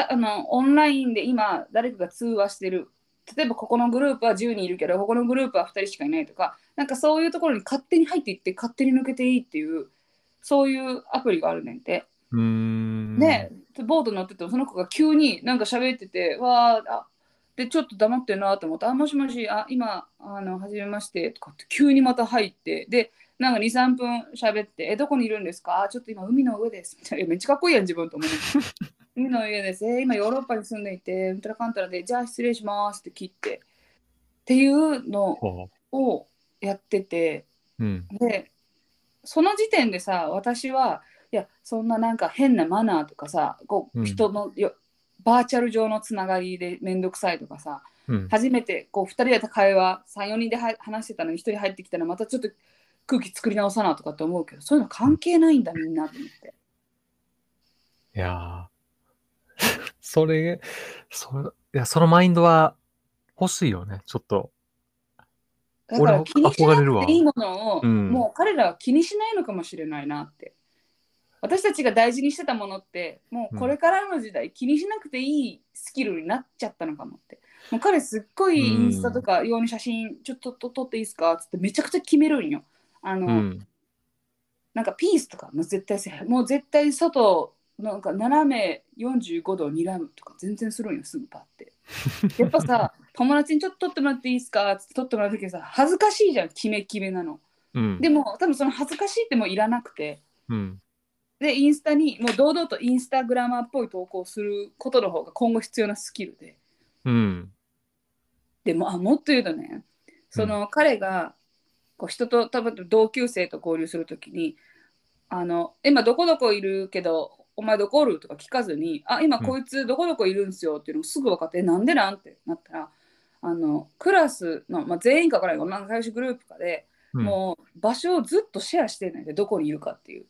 あのオンラインで今、誰かが通話してる。例えば、ここのグループは10人いるけど、ここのグループは2人しかいないとか、なんかそういうところに勝手に入っていって、勝手に抜けていいっていう、そういうアプリがあるねんて。ボート乗ってても、その子が急になんか喋ってて、わーあで、ちょっと黙ってるなと思って、あ、もしもし、あ、今、あの、はじめまして、とかって急にまた入って、で、なんか2、3分喋って、え、どこにいるんですか？あ、ちょっと今、海の上です。みたいな。めっちゃかっこいいやん、自分と思う。(laughs) 海の上です。えー今、ヨーロッパに住んでいて、うんたらかんたらで、じゃあ失礼しますって切って。っていうのほをやってて、う。うん。で、その時点でさ、私は、いや、そんななんか変なマナーとかさ、こううん人のよ、バーチャル上のつながりでめんどくさいとかさ、うん。初めてこう2人で会話、3、4人では話してたのに1人入ってきたらまたちょっと空気作り直さなとかって思うけど、そういうの関係ないんだ、みんなと思って。いやー (laughs) それ、それ、いや、そのマインドは欲しいよね、ちょっと。だから俺気にしな憧れるわくていいものを、うんもう彼らは気にしないのかもしれないなって。私たちが大事にしてたものって、もうこれからの時代、気にしなくていいスキルになっちゃったのかもって。もう彼すっごいインスタとか用に写真ちょっとと撮っていいですか？っつってめちゃくちゃ決めるんよ。あの、うん。なんかピースとかもう絶対せもう絶対外なんか斜め45度睨むとか全然するんよすぐパって。(laughs) やっぱさ友達にちょっと撮ってもらっていいですか？って撮ってもらう時さ恥ずかしいじゃん決め決めなの。うん。でも多分その恥ずかしいってもういらなくてうん。でインスタにもう堂々とインスタグラマーっぽい投稿することの方が今後必要なスキルで。うん。でもあもっと言うとねその彼がこう人と多分同級生と交流するときにあの今どこどこいるけどお前どこおる？とか聞かずにあ今こいつどこどこいるんすよっていうのをすぐ分かって、えなんでなん？ってなったらあのクラスの、まあ、全員か分からないけど仲良しグループかで、うんもう場所をずっとシェアしてんねんでどこにいるかっていう。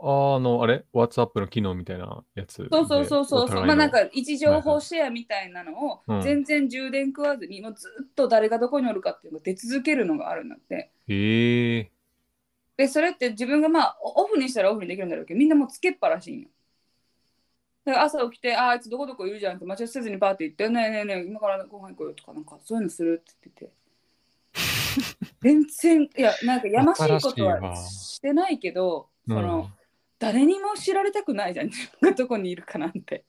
ああの、あれ ?WhatsApp の機能みたいなやつで。そうそうそうそうまあなんか位置情報シェアみたいなのをうん全然充電食わずに、もうずっと誰がどこにおるかっていうのが出続けるのがあるんだって。ええで、それって自分がまあオフにしたらオフにできるんだろうけど、みんなもうつけっぱらしいんよ。だから朝起きて、ああいつどこどこいるじゃんって待ち合わせせずにパーって言って、ねえねえねえ、今からご飯行こうよとか、なんかそういうのするって言ってて。(laughs) 全然、いや、なんかやましいことはしてないけど、その、誰にも知られたくないじゃん、自分がどこにいるかなんて。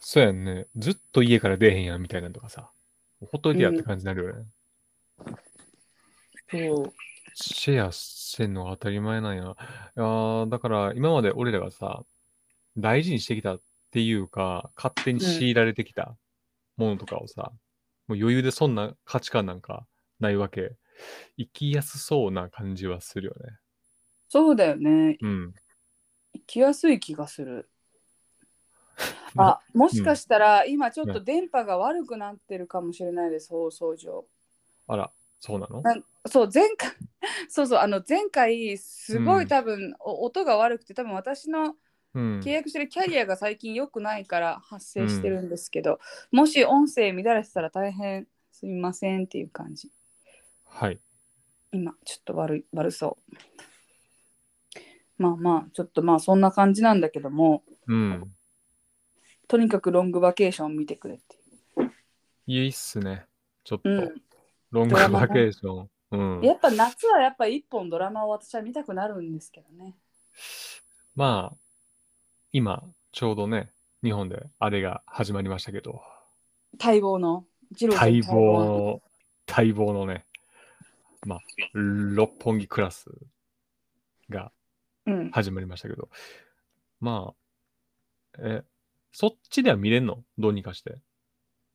そうやんね。ずっと家から出へんやんみたいなのとかさ。ほっといてやって感じになるよね。そう。シェアせんのが当たり前なんや。いやーだから今まで俺らがさ、大事にしてきたっていうか、勝手に強いられてきたものとかをさ、もう余裕でそんな価値観なんかないわけ。生きやすそうな感じはするよね。そうだよね。うん。生きやすい気がする。(laughs) あ、もしかしたら今ちょっと電波が悪くなってるかもしれないです、放送上。あら、そうなの？そう、前回、(laughs) そうそう、あの前回、すごうんい多分、お音が悪くて、多分私のうん。契約してるキャリアが最近良くないから発生してるんですけど、もし音声乱れてたら大変すみませんっていう感じ。はい。今、ちょっと悪い、悪そう。まあまあ、ちょっとまあそんな感じなんだけども、うん。とにかくロングバケーション見てくれっていう。いいっすね。ちょっと、うんロングバケーション。うん。やっぱ夏はやっぱ一本ドラマを私は見たくなるんですけどね。まあ、今、ちょうどね、日本であれが始まりましたけど、待望の。二郎ちゃん待望の、待望のね、まあ、六本木クラスがうん。始まりましたけど、まあ、え、そっちでは見れんの？どうにかして。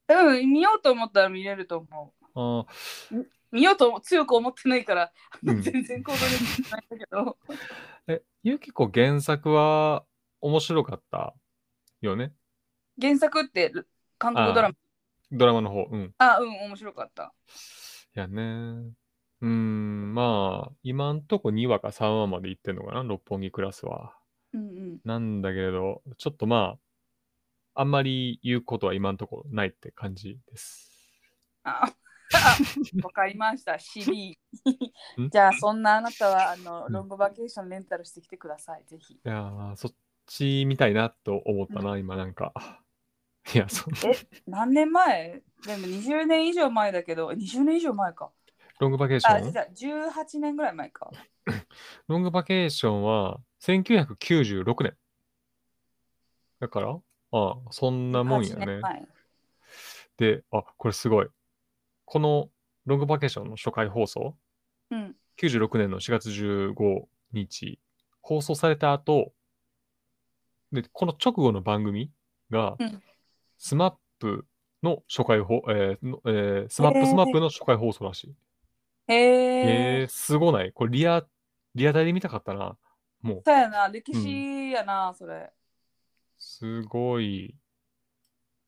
うん、見ようと思ったら見れると思あう。見ようと強く思ってないから、ーうん (laughs) 全然行動できないんだけど。(laughs) え、ゆきこ原作は面白かったよね？原作って韓国ドラマ？ドラマの方。うん。あうん、面白かった。いやね。うーん、まあ、今んとこ2話か3話まで行ってんのかな、六本木クラスは。うんうん。なんだけれど、ちょっとまあ、あんまり言うことは今んとこないって感じです。あ、あ (laughs) わかりました。ん？じゃあ、そんなあなたはあのうんロングバケーションレンタルしてきてください、ぜひ。いやー、そっちみたいなと思ったな、今なんか。いや、そえ、何年前？でも20年以上前だけど、20年以上前か。ロングバケーシあ、ョン？じゃあ18年ぐらい前か。(coughs) ロングバケーションは1996年。だから、ああ、そんなもんや8ねで、あ、これすごい。このロングバケーションの初回放送、うん。96年の4月15日、放送された後、で、この直後の番組がうん、 SMAP の初回放、えーのえー SMAP SMAP の初回放送らしい。へえ。えー、すごない？これリア、リアタイで見たかったな。もう、そうやな、歴史やな、それ。すごい。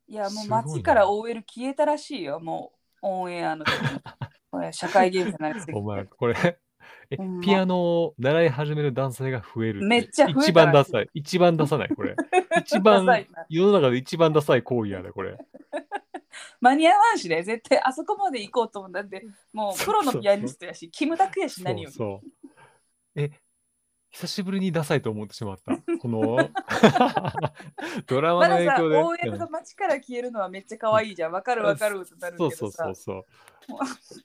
いや、もう街から OL 消えたらしいよ、もうオンエアの時に。これ社会現象になりすぎてお前、これ、えほんまピアノを習い始める男性が増えるって。めっちゃ増えたらしい一番ダサい。一番ダサない、これ。(laughs) 一番ダサいな、世の中で一番ダサい行為やで、これ。(laughs) 間に合わんしね、絶対あそこまで行こうと思ったんで、もうプロのピアニストやし、キムタクやし、何より。そうそう。え、久しぶりにダサいと思ってしまった。(laughs) この (laughs) ドラマのまださ、影響で。OL が街から消えるのはめっちゃ可愛いじゃん。わかるわかるってなるけどさそうそうそう、そ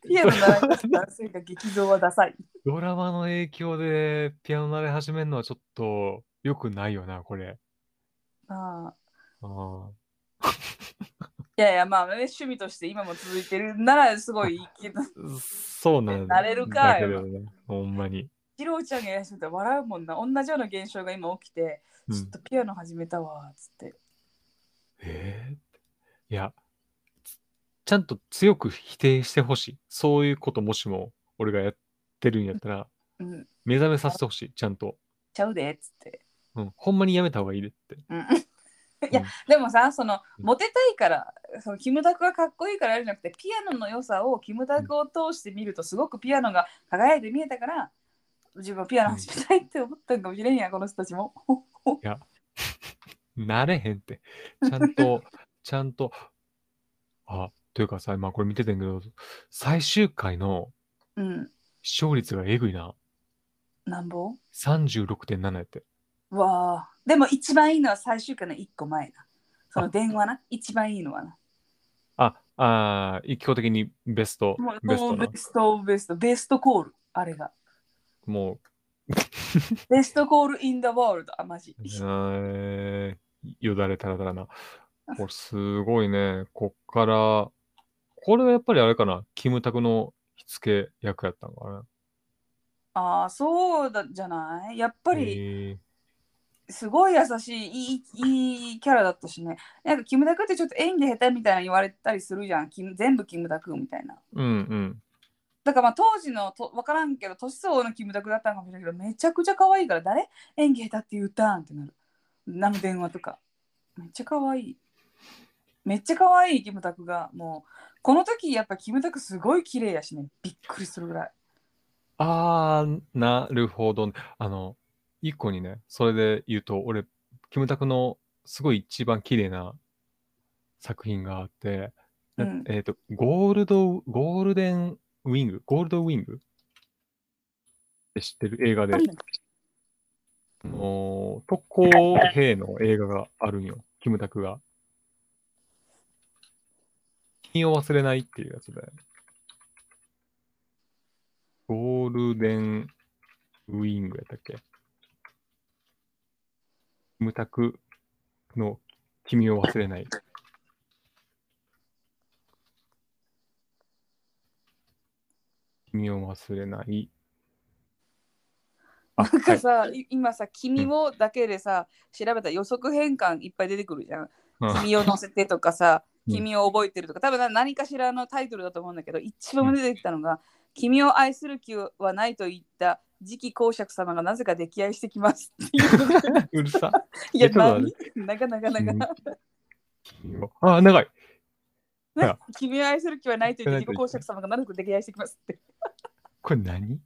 う。ピアノ習い男性が激増はダサい。ドラマの影響でピアノ習い始めるのはちょっと良くないよな、これ。あああ (laughs) いやいや、まあ、ね、趣味として今も続いてるならすごいいいけど、ーそうなんなれるかだけどね、ほんまに。次郎ちゃんがやらせて笑うもんな。同じような現象が今起きて、うんちょっとピアノ始めたわ、つって。えーいや、つちゃんと強く否定してほしい。そういうこともしも俺がやってるんやったら、うん、目覚めさせてほしい、ちゃんと。ちゃうで、つって。うん、ほんまにやめた方がいいでって。うん (laughs) いや、でもさ、その、モテたいから、そのキムタクがかっこいいからじゃなくて、ピアノの良さをキムタクを通して見ると、すごくピアノが輝いて見えたから、自分はピアノ始めたいって思ったんかもしれんや、この人たちも。(laughs) なれへんって。ちゃんと、(laughs) ちゃんと、あ、というかさ、まあこれ見ててんけど、最終回のうん。視聴率がえぐいな。なんぼ？36.7やって。わあ。でも一番いいのは最終回の1個前な。その電話な。一番いいのはな。あ、あー一方的にベストベストベ。ストベスト。ベストコール。あれが。もベストコールインダワールド。あ、マジ。う、えー、よだれたらたらな。これすごいね。こっから、これはやっぱりあれかな。キムタクの火付け役やったのかな。ああ、そうだじゃない？やっぱり、すごい優しい、いい、いいキャラだったしね。なんか、キムタクってちょっと演技下手みたいな言われたりするじゃん。キム全部キムタクみたいな。うんうん。だからまあ当時のと分からんけど年相応のキムタクだったのかもしれないけどめちゃくちゃ可愛いから誰？演技下手って言ったんってなる。生電話とか。めっちゃ可愛い。めっちゃ可愛いキムタクがもうこの時やっぱキムタクすごい綺麗やしね。びっくりするぐらい。あー、なるほど。あの、一個にね、それで言うと、俺、キムタクのすごい一番綺麗な作品があって、なうん。えっ、と、ゴールド、ゴールデンウィング？ゴールドウィング？って知ってる？映画で、あの特攻兵の映画があるんよ、キムタクが。君を忘れないっていうやつで。ゴールデンウィングやったっけ？キムタクの君を忘れない。君を忘れない。あ、なんはい。かさ、い今さ「君を」だけでさ調べたら予測変換いっぱい出てくるじゃんうん君を乗せてとかさ、うん君を覚えてるとか、多分な何かしらのタイトルだと思うんだけど、一番出てきたのが、君を愛する気はないと言った次期公爵様がなぜか溺愛してきますっていう。(laughs) うるさ。いや、なかなかなか。君をあ、長い。ね。あ君を愛する気はないと言った自己公爵様がなぜか溺愛してきますって。これ何？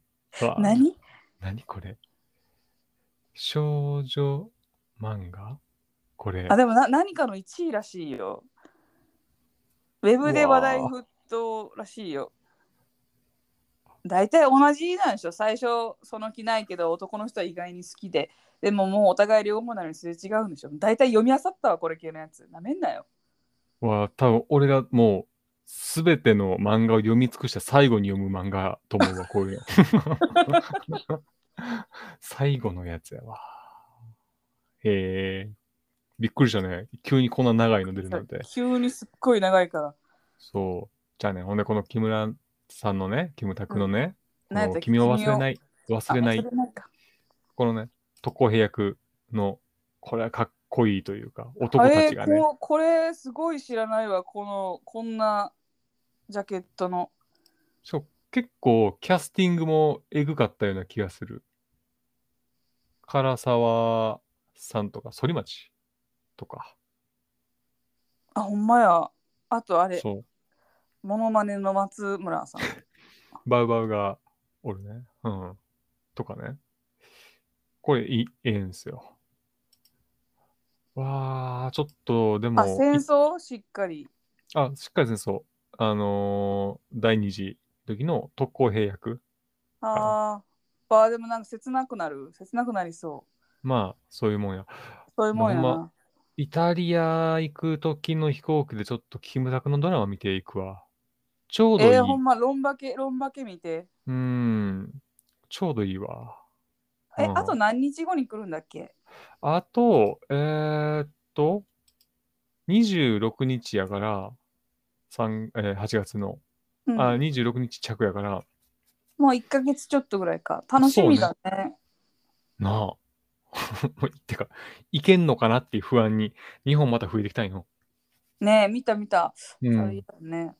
何？何これ？少女漫画？これ。あ、。でもな何かの1位らしいよ。ウェブで話題沸騰らしいよ。大体同じなんでしょ？最初その気ないけど男の人は意外に好きで。でももうお互い両思いなのにすれ違うんでしょ？大体読み漁ったわこれ系のやつ。なめんなよは、多分俺がもう、すべての漫画を読み尽くした最後に読む漫画と思うわ、こういうの。最後のやつやわ。へえ。びっくりしたね。急にこんな長いの出るなんて。急にすっごい長いからそう。じゃあね、ほんでこの木村さんのね、キムタクのね、こ何やったっけ？の君を忘れない、忘れないこのね、特攻兵役の、これはかっこいいというか、男たちがね、えーここれすごい知らないわこのこんなジャケットのそう結構キャスティングもエグかったような気がする。唐沢さんとか、反町とか、あほんまやあとあれそう、モノマネの松村さん (laughs) バウバウがおるね。うん。とかね。これいい、ええんすよ。わあ、ちょっと、でも、あ戦争？しっかりあ、しっかり戦争。あのー第二次時の特攻兵役。あーあーでもなんか切なくなる切なくなりそうまあ、そういうもんや。そういうもんやほんな。イタリア行く時の飛行機でちょっとキムタクのドラマ見ていくわ。ちょうどいい。えー、ほんま、ロンバケ、ロンバケ見て。うーん。ちょうどいいわ。え、うんあと何日後に来るんだっけ？あと、えー、っと、26日やから、3えー8月の、うん、あ、26日着やから、もう1ヶ月ちょっとぐらいか。楽しみだね。なあ。(laughs) てか、いけんのかなっていう不安に、日本また増えてきたいの。ねえ、見た見た。うそれいいだね。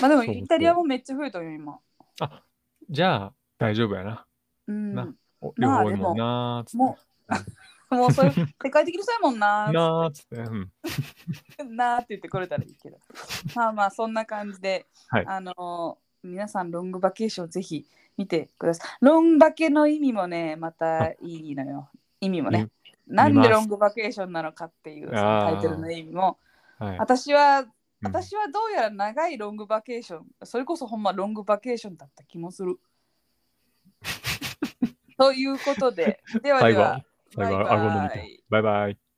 まあでも、イタリアもめっちゃ増えたよ、今。あ、じゃあ、大丈夫やな。うん。なお両まあ方いいもんなーっつって。ももうそういう、世界的にそうやもんな。なーっつって。うん。なーって言ってこれたらいいけど。まあまあ、そんな感じで、はいあのー皆さん、ロングバケーションぜひ見てください。ロンバケの意味もね、またいいのよ。意味もね。なんでロングバケーションなのかっていうそのタイトルの意味も。はい。私は、うん私はどうやら長いロングバケーション、それこそほんまロングバケーションだった気もする。(laughs) ということで、ではでは、、最後、バイバイ顎のみた。バイバイ。